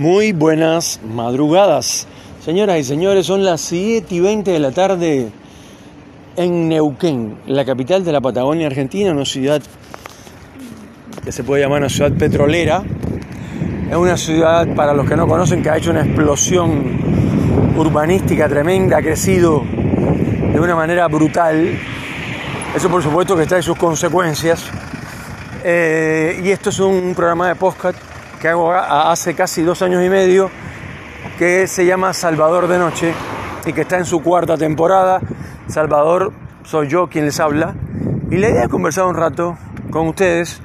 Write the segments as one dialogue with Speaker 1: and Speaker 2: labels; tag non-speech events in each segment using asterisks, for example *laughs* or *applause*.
Speaker 1: Muy buenas madrugadas. Señoras y señores, son las 7 y 20 de la tarde en Neuquén, la capital de la Patagonia Argentina, una ciudad que se puede llamar una ciudad petrolera. Es una ciudad, para los que no conocen, que ha hecho una explosión urbanística tremenda, ha crecido de una manera brutal. Eso por supuesto que trae sus consecuencias. Eh, y esto es un programa de podcast que hago hace casi dos años y medio, que se llama Salvador de Noche y que está en su cuarta temporada. Salvador soy yo quien les habla y la idea es conversar un rato con ustedes.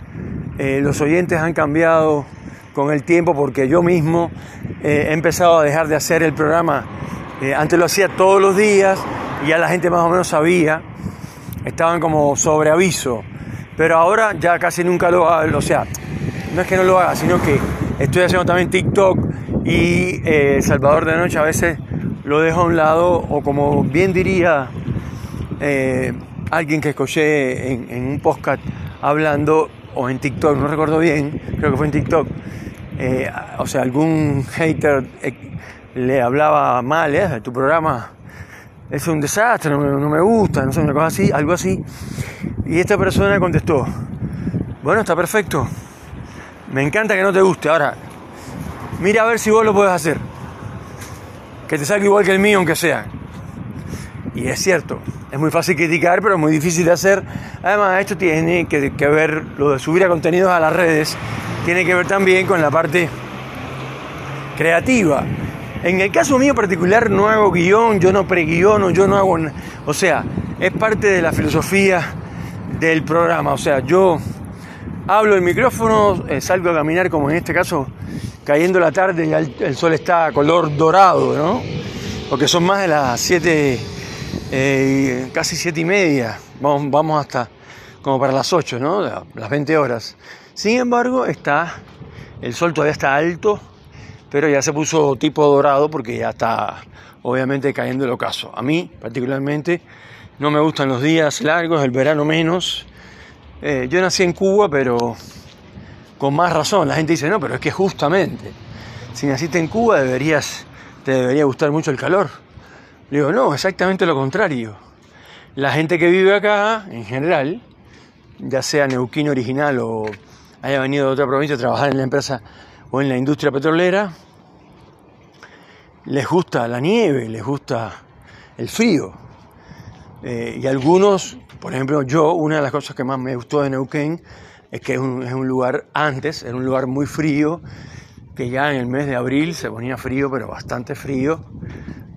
Speaker 1: Eh, los oyentes han cambiado con el tiempo porque yo mismo eh, he empezado a dejar de hacer el programa. Eh, antes lo hacía todos los días y ya la gente más o menos sabía, estaban como sobre aviso, pero ahora ya casi nunca lo o sea, no es que no lo haga, sino que estoy haciendo también TikTok y eh, Salvador de Noche a veces lo dejo a un lado o como bien diría eh, alguien que escuché en, un podcast hablando o en TikTok, no recuerdo bien, creo que fue en TikTok, eh, o sea, algún hater le hablaba mal de tu programa es un desastre, no, no, me gusta, no sé, una cosa así, algo así. Y esta persona contestó, bueno, está perfecto, me encanta que no te guste. Ahora, mira a ver si vos lo puedes hacer. Que te salga igual que el mío, aunque sea. Y es cierto, es muy fácil criticar, pero es muy difícil de hacer. Además, esto tiene que, ver, lo de subir a contenidos a las redes, tiene que ver también con la parte creativa. En el caso mío particular no hago guion, yo no preguiono, yo no hago... O sea, es parte de la filosofía del programa. O sea, yo hablo el micrófono, eh, salgo a caminar como en este caso, cayendo la tarde y el, sol está color dorado, ¿no? Porque son más de las 7, eh, casi 7 y media, vamos, vamos hasta como para las 8, ¿no? Las 20 horas. Sin embargo, está, el sol todavía está alto, pero ya se puso tipo dorado porque ya está obviamente cayendo el ocaso. A mí particularmente no me gustan los días largos, el verano menos, eh, yo nací en Cuba, pero con más razón. La gente dice, no, pero es que justamente, si naciste en Cuba deberías, te debería gustar mucho el calor. Le digo, no, exactamente lo contrario. La gente que vive acá, en general, ya sea neuquino original o haya venido de otra provincia a trabajar en la empresa o en la industria petrolera, les gusta la nieve, les gusta el frío. Eh, y algunos, por ejemplo, yo, una de las cosas que más me gustó de Neuquén es que es un, lugar, antes era un lugar muy frío, que ya en el mes de abril se ponía frío, pero bastante frío.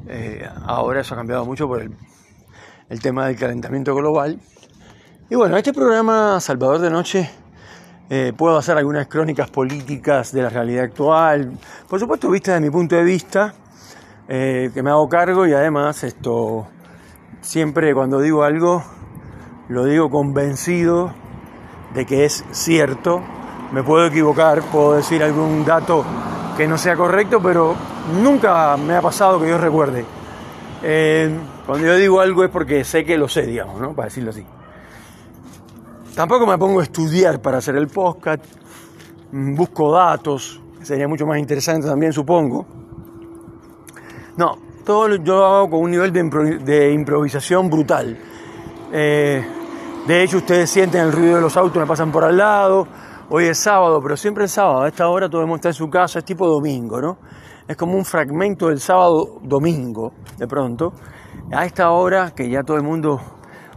Speaker 1: Eh, ahora eso ha cambiado mucho por el, tema del calentamiento global. Y bueno, este programa Salvador de Noche eh, puedo hacer algunas crónicas políticas de la realidad actual, por supuesto vista desde mi punto de vista, que me hago cargo y además esto Siempre cuando digo algo, lo digo convencido de que es cierto. Me puedo equivocar, puedo decir algún dato que no sea correcto, pero nunca me ha pasado que yo recuerde. Eh, cuando yo digo algo es porque sé que lo sé, digamos, ¿no? Para decirlo así. Tampoco me pongo a estudiar para hacer el podcast. Busco datos, sería mucho más interesante también, supongo. No, todo yo lo hago con un nivel de, improvisación brutal. Eh, de hecho, ustedes sienten el ruido de los autos, me pasan por al lado. Hoy es sábado, pero siempre es sábado. A esta hora todo el mundo está en su casa, es tipo domingo, ¿no? Es como un fragmento del sábado domingo, de pronto. A esta hora que ya todo el mundo,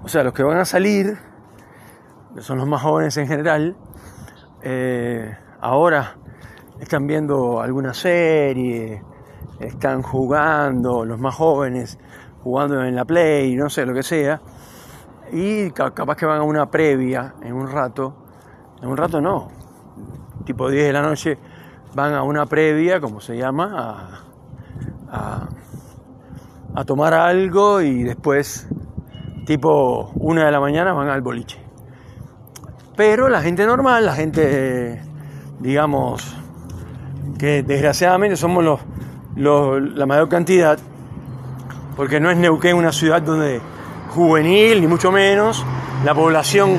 Speaker 1: o sea, los que van a salir, que son los más jóvenes en general, eh, ahora están viendo alguna serie, están jugando, los más jóvenes, jugando en la Play, no sé, lo que sea, y capaz que van a una previa en un rato, en un rato no, tipo 10 de la noche, van a una previa, como se llama, a, a, tomar algo y después, tipo 1 de la mañana, van al boliche. Pero la gente normal, la gente, digamos, que desgraciadamente somos los la mayor cantidad, porque no es Neuquén una ciudad donde juvenil, ni mucho menos, la población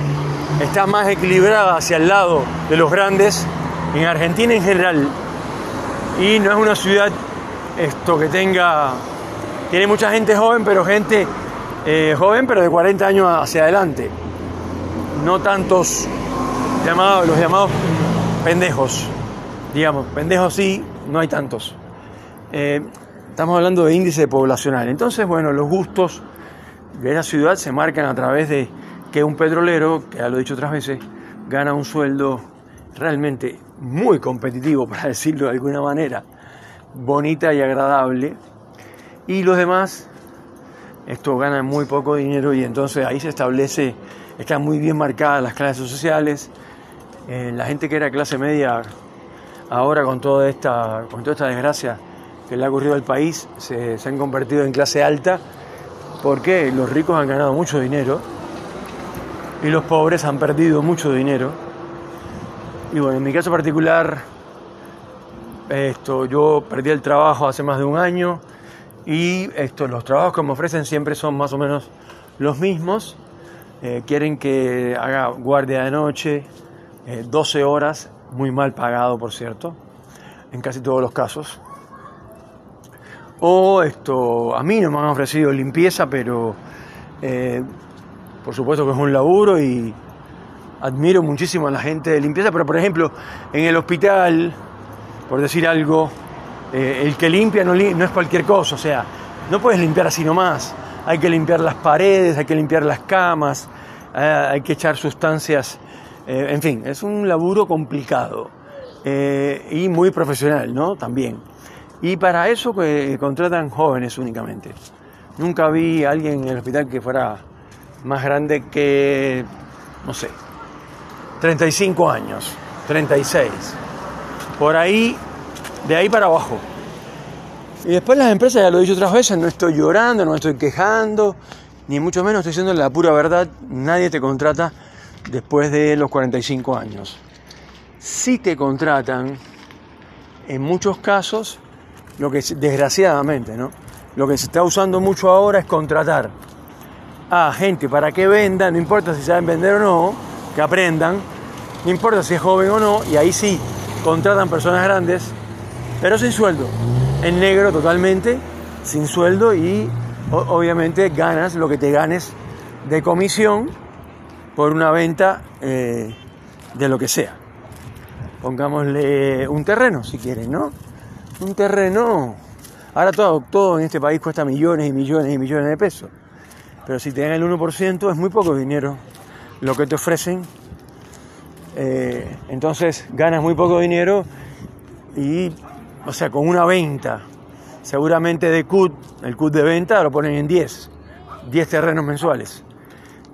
Speaker 1: está más equilibrada hacia el lado de los grandes. En Argentina en general, y no es una ciudad esto que tenga, tiene mucha gente joven, pero gente eh, joven, pero de 40 años hacia adelante. No tantos llamados, los llamados pendejos, digamos, pendejos sí, no hay tantos. Eh, estamos hablando de índice poblacional. Entonces, bueno, los gustos de esa ciudad se marcan a través de que un petrolero, que ya lo he dicho otras veces, gana un sueldo realmente muy competitivo, *laughs* para decirlo de alguna manera, bonita y agradable, y los demás, esto ganan muy poco dinero y entonces ahí se establece, están muy bien marcadas las clases sociales, eh, la gente que era clase media, ahora con toda esta, con toda esta desgracia que le ha ocurrido al país, se, se han convertido en clase alta, porque los ricos han ganado mucho dinero y los pobres han perdido mucho dinero. Y bueno, en mi caso particular, esto, yo perdí el trabajo hace más de un año y esto, los trabajos que me ofrecen siempre son más o menos los mismos. Eh, quieren que haga guardia de noche, 12 eh, horas, muy mal pagado por cierto, en casi todos los casos. O esto, a mí no me han ofrecido limpieza, pero eh, por supuesto que es un laburo y admiro muchísimo a la gente de limpieza, pero por ejemplo, en el hospital, por decir algo, eh, el que limpia no, es cualquier cosa, o sea, no puedes limpiar así nomás, hay que limpiar las paredes, hay que limpiar las camas, eh, hay que echar sustancias, en fin, es un laburo complicado y muy profesional, ¿no? También. Y para eso contratan jóvenes únicamente. Nunca vi a alguien en el hospital que fuera más grande que, no sé, 35 años, 36. Por ahí, de ahí para abajo. Y después las empresas, ya lo he dicho otras veces, no estoy llorando, no estoy quejando, ni mucho menos estoy diciendo la pura verdad, nadie te contrata después de los 45 años. Si te contratan, en muchos casos, lo que desgraciadamente, ¿no? Lo que se está usando mucho ahora es contratar a gente para que venda, no importa si saben vender o no, que aprendan, no importa si es joven o no, y ahí sí contratan personas grandes, pero sin sueldo, en negro totalmente, sin sueldo y obviamente ganas lo que te ganes de comisión por una venta eh, de lo que sea. Pongámosle un terreno si quieren, ¿no? Un terreno. Ahora todo, en este país cuesta millones y millones y millones de pesos. Pero si te dan el 1% es muy poco dinero lo que te ofrecen. Eh, entonces ganas muy poco dinero y, o sea, con una venta, seguramente de CUT, el CUT de venta lo ponen en 10, 10 terrenos mensuales.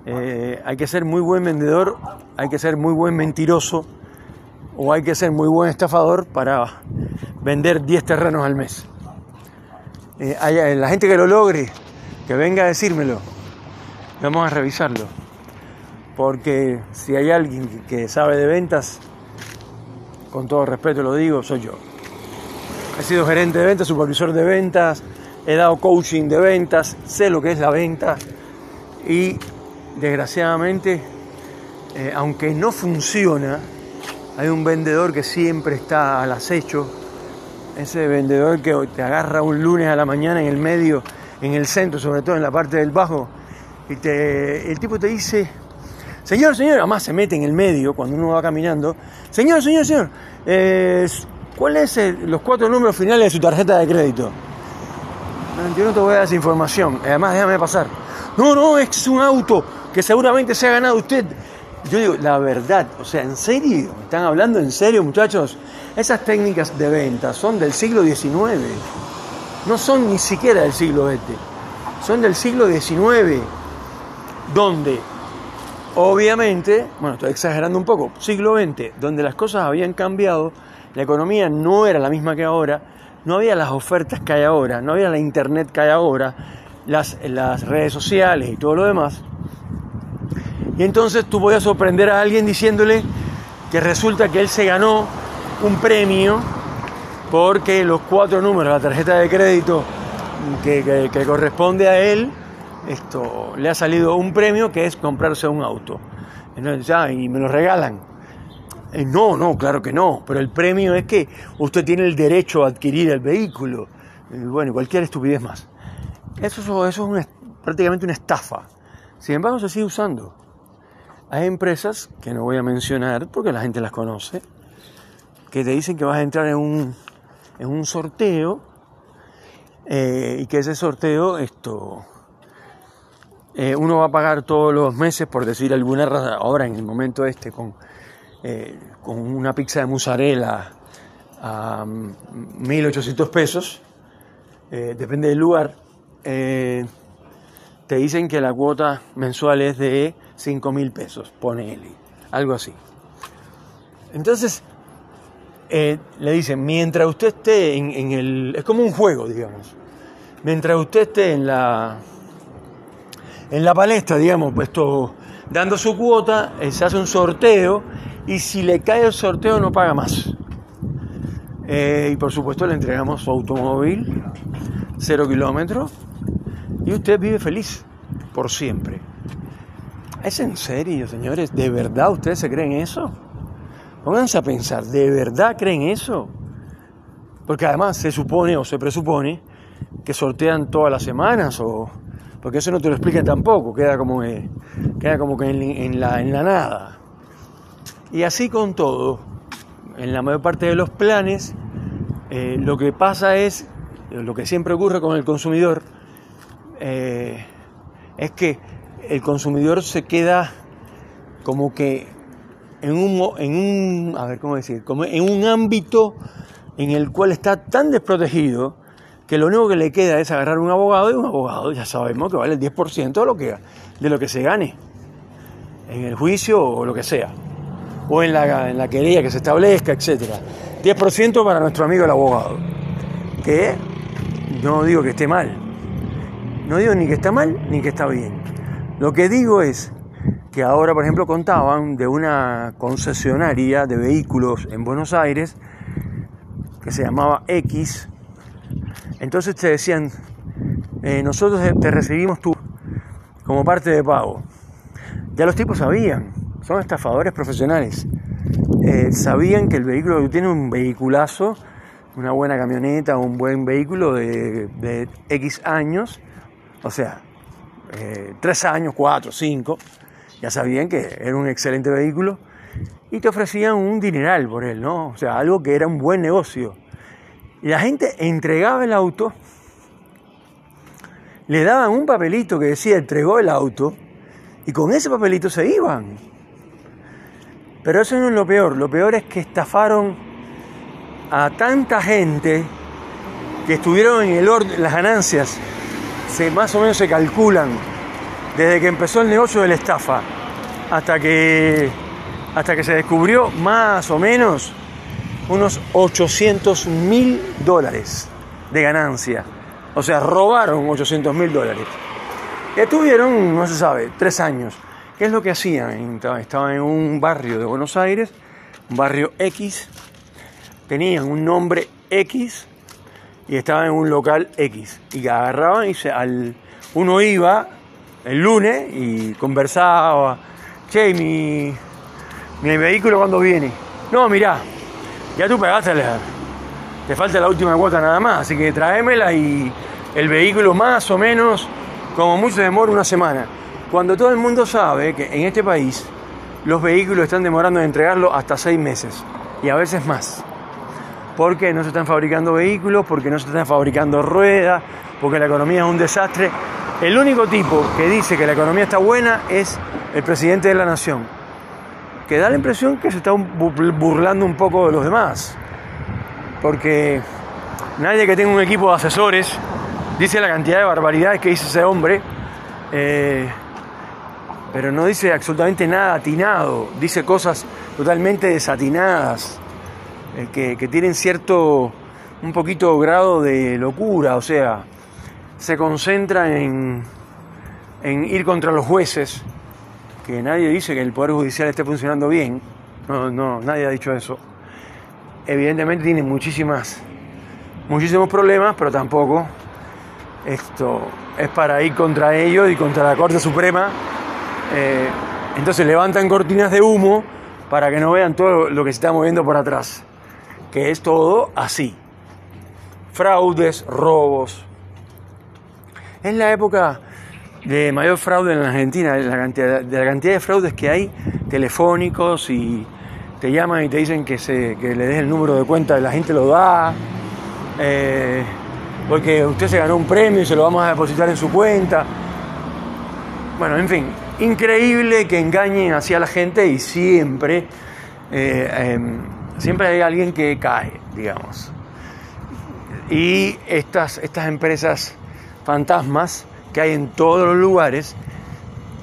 Speaker 1: Eh, hay que ser muy buen vendedor, hay que ser muy buen mentiroso o hay que ser muy buen estafador para vender 10 terrenos al mes. Eh, la gente que lo logre, que venga a decírmelo, Vamos a revisarlo. Porque si hay alguien que sabe de ventas, con todo respeto lo digo, soy yo. He sido gerente de ventas, supervisor de ventas, he dado coaching de ventas, sé lo que es la venta y desgraciadamente, eh, aunque no funciona, hay un vendedor que siempre está al acecho, ese vendedor que te agarra un lunes a la mañana en el medio, en el centro, sobre todo en la parte del bajo, y el tipo te dice, señor, señor, además se mete en el medio cuando uno va caminando, señor, señor, señor, eh, ¿cuáles son los cuatro números finales de su tarjeta de crédito? Yo no te voy a dar esa información, además déjame pasar. No, no, es un auto que seguramente se ha ganado usted. Yo digo, la verdad, o sea, ¿en serio? ¿Están hablando en serio, muchachos? Esas técnicas de venta son del siglo XIX, no son ni siquiera del siglo XX, son del siglo XIX donde obviamente, bueno, estoy exagerando un poco, siglo XX, donde las cosas habían cambiado, la economía no era la misma que ahora, no había las ofertas que hay ahora, no había la internet que hay ahora, las, las redes sociales y todo lo demás. Y entonces tú podías sorprender a alguien diciéndole que resulta que él se ganó un premio porque los cuatro números la tarjeta de crédito que corresponde a él esto, le ha salido un premio que es comprarse un auto. Entonces, y me lo regalan. Eh, no, no, claro que no, pero el premio es que usted tiene el derecho a adquirir el vehículo. Eh, bueno, cualquier estupidez más. Eso, eso es prácticamente una estafa. Sin embargo, se sigue usando. Hay empresas que no voy a mencionar porque la gente las conoce, que te dicen que vas a entrar en un, en un sorteo eh, y que ese sorteo, esto, eh, uno va a pagar todos los meses, por decir alguna ahora en el momento este, con, eh, con una pizza de mozzarella a 1.800 mm, pesos, depende del lugar, te dicen que la cuota mensual es de 5.000 pesos, ponele, algo así. Entonces, le dicen, mientras usted esté en, el... Es como un juego, digamos mientras usted esté en la, en la palestra, digamos, puesto dando su cuota, eh, se hace un sorteo y si le cae el sorteo no paga más. Eh, y por supuesto le entregamos su automóvil, cero kilómetros, y usted vive feliz por siempre. ¿Es en serio, señores? ¿De verdad ustedes se creen eso? Pónganse a pensar, ¿de verdad creen eso? Porque además se supone o se presupone que sortean todas las semanas o porque eso no te lo explican tampoco, queda como que, queda como que en, la, en la nada. Y así con todo, en la mayor parte de los planes, eh, lo que pasa es, lo que siempre ocurre con el consumidor, eh, es que el consumidor se queda como que en un, en un, a ver cómo decir, como en un ámbito en el cual está tan desprotegido que lo único que le queda es agarrar un abogado y un abogado ya sabemos que vale el 10% de lo que, de lo que se gane en el juicio o lo que sea, o en la, en la querella que se establezca, etc. 10% para nuestro amigo el abogado, que no digo que esté mal, no digo ni que está mal ni que está bien. Lo que digo es que ahora, por ejemplo, contaban de una concesionaria de vehículos en Buenos Aires que se llamaba X, entonces te decían, eh, nosotros te recibimos tú como parte de pago. Ya los tipos sabían, son estafadores profesionales. Eh, sabían que el vehículo tiene un vehiculazo, una buena camioneta, un buen vehículo de, X años, o sea, eh, tres años, cuatro, cinco, ya sabían que era un excelente vehículo y te ofrecían un dineral por él, ¿no? O sea, algo que era un buen negocio. Y la gente entregaba el auto, le daban un papelito que decía entregó el auto, y con ese papelito se iban. Pero eso no es lo peor, lo peor es que estafaron a tanta gente que estuvieron en el orden, las ganancias, se, más o menos se calculan desde que empezó el negocio de la estafa hasta que, hasta que se descubrió más o menos unos 800 mil dólares de ganancia. O sea, robaron 800 mil dólares. Estuvieron, no se sabe, tres años. ¿Qué es lo que hacían? Estaban en un barrio de Buenos Aires, un barrio X, tenían un nombre X y estaban en un local X. Y agarraban y se, al, uno iba el lunes y conversaba, che, mi, vehículo cuando viene. No, mirá, ya tú pegaste, te falta la última cuota nada más, así que tráemela y el vehículo más o menos, como mucho demora una semana. Cuando todo el mundo sabe que en este país los vehículos están demorando en entregarlo hasta seis meses y a veces más. Porque no se están fabricando vehículos, porque no se están fabricando ruedas, porque la economía es un desastre. El único tipo que dice que la economía está buena es el presidente de la nación que da la impresión que se está burlando un poco de los demás. Porque nadie que tenga un equipo de asesores dice la cantidad de barbaridades que dice ese hombre, eh, pero no dice absolutamente nada atinado, dice cosas totalmente desatinadas, eh, que, tienen cierto, un poquito grado de locura, o sea, se concentra en, en ir contra los jueces, que nadie dice que el Poder Judicial esté funcionando bien, no, no, nadie ha dicho eso. Evidentemente tiene muchísimas, muchísimos problemas, pero tampoco esto es para ir contra ellos y contra la Corte Suprema. Eh, entonces levantan cortinas de humo para que no vean todo lo que se está moviendo por atrás, que es todo así. Fraudes, robos. Es la época de mayor fraude en la Argentina, la cantidad, de la cantidad de fraudes que hay telefónicos y te llaman y te dicen que, se, que le des el número de cuenta, la gente lo da, eh, porque usted se ganó un premio y se lo vamos a depositar en su cuenta. Bueno, en fin, increíble que engañen así a la gente y siempre, eh, em, siempre hay alguien que cae, digamos. Y estas, estas empresas fantasmas que hay en todos los lugares,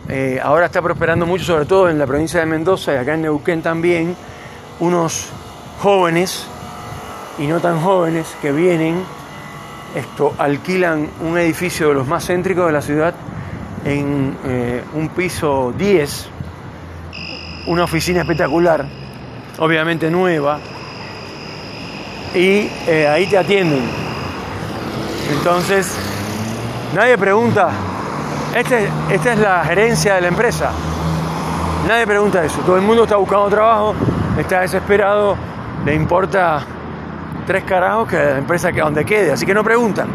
Speaker 1: eh, ahora está prosperando mucho, sobre todo en la provincia de Mendoza y acá en Neuquén también, unos jóvenes y no tan jóvenes que vienen, esto, alquilan un edificio de los más céntricos de la ciudad en eh, un piso 10, una oficina espectacular, obviamente nueva, y eh, ahí te atienden. Entonces, nadie pregunta, este, esta es la gerencia de la empresa. Nadie pregunta eso. Todo el mundo está buscando trabajo, está desesperado, le importa tres carajos que la empresa que donde quede, así que no preguntan.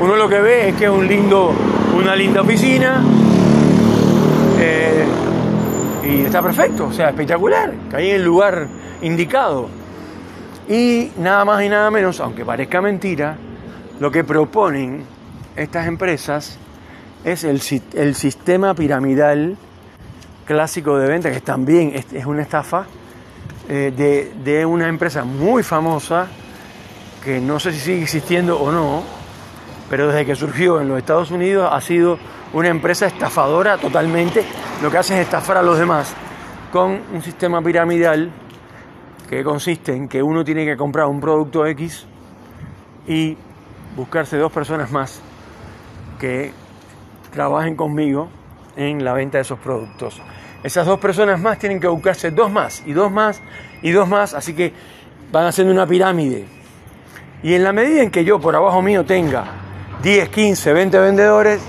Speaker 1: Uno lo que ve es que es un lindo, una linda oficina eh, y está perfecto, o sea, espectacular, hay en el lugar indicado. Y nada más y nada menos, aunque parezca mentira, lo que proponen estas empresas es el, el sistema piramidal clásico de venta, que también es una estafa, eh, de, de, una empresa muy famosa, que no sé si sigue existiendo o no, pero desde que surgió en los Estados Unidos ha sido una empresa estafadora totalmente. Lo que hace es estafar a los demás con un sistema piramidal que consiste en que uno tiene que comprar un producto X y buscarse dos personas más que trabajen conmigo en la venta de esos productos. Esas dos personas más tienen que buscarse dos más y dos más y dos más, así que van haciendo una pirámide. Y en la medida en que yo por abajo mío tenga 10, 15, 20 vendedores,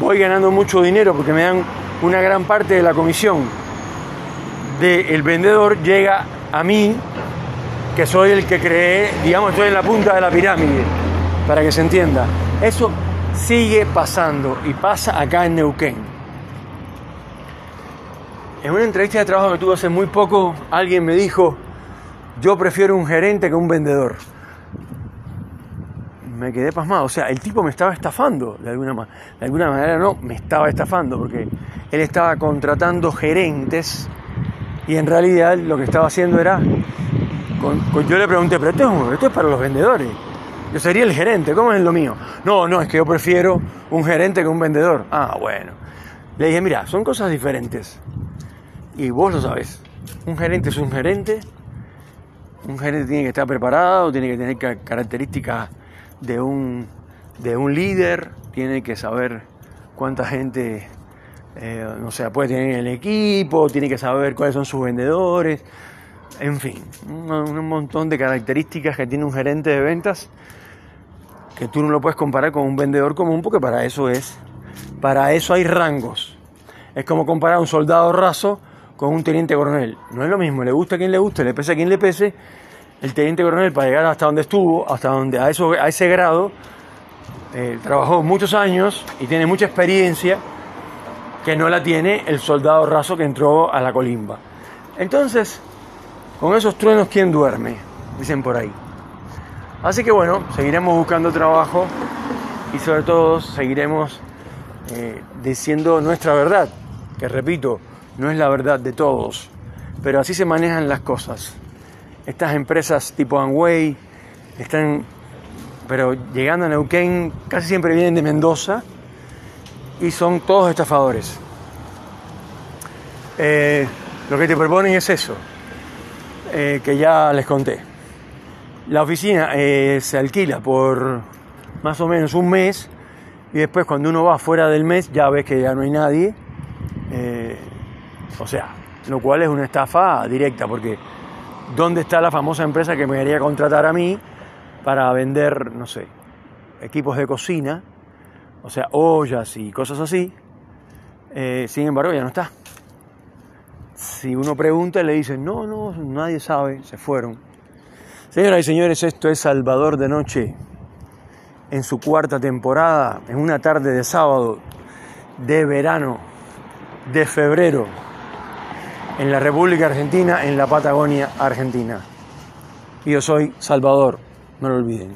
Speaker 1: voy ganando mucho dinero porque me dan una gran parte de la comisión del vendedor llega a mí, que soy el que creé, digamos, estoy en la punta de la pirámide, para que se entienda. Eso sigue pasando y pasa acá en Neuquén. En una entrevista de trabajo que tuve hace muy poco, alguien me dijo, yo prefiero un gerente que un vendedor. Me quedé pasmado, o sea, el tipo me estaba estafando, de alguna, de alguna manera no, me estaba estafando, porque él estaba contratando gerentes y en realidad lo que estaba haciendo era, yo le pregunté, pero esto esto es para los vendedores, yo sería el gerente, ¿cómo es lo mío? No, no, es que yo prefiero un gerente que un vendedor. Ah, bueno. Le dije, mira, son cosas diferentes y vos lo sabes. Un gerente es un gerente. Un gerente tiene que estar preparado, tiene que tener características de un, de un líder, tiene que saber cuánta gente, eh, no sé, puede tener en el equipo, tiene que saber cuáles son sus vendedores, en fin, un, un montón de características que tiene un gerente de ventas que tú no lo puedes comparar con un vendedor común porque para eso es, para eso hay rangos. Es como comparar a un soldado raso con un teniente coronel. No es lo mismo, le gusta a quien le guste, le pese a quien le pese. El teniente coronel para llegar hasta donde estuvo, hasta donde a, eso, a ese grado, eh, trabajó muchos años y tiene mucha experiencia que no la tiene el soldado raso que entró a la colimba. Entonces, con esos truenos, ¿quién duerme? Dicen por ahí. Así que bueno, seguiremos buscando trabajo y sobre todo seguiremos eh, diciendo nuestra verdad, que repito, no es la verdad de todos, pero así se manejan las cosas. Estas empresas tipo Amway están, pero llegando a Neuquén, casi siempre vienen de Mendoza y son todos estafadores. Eh, lo que te proponen es eso, eh, que ya les conté. La oficina eh, se alquila por más o menos un mes y después cuando uno va fuera del mes ya ves que ya no hay nadie o sea, lo cual es una estafa directa, porque ¿dónde está la famosa empresa que me quería contratar a mí para vender, no sé, equipos de cocina, o sea, ollas y cosas así? Eh, sin embargo, ya no está. si uno pregunta, le dicen, no, no, nadie sabe, se fueron. Señoras y señores, esto es Salvador de Noche, en su cuarta temporada, en una tarde de sábado, de verano, de febrero, en la República Argentina, en la Patagonia Argentina. Y yo soy Salvador, no lo olviden.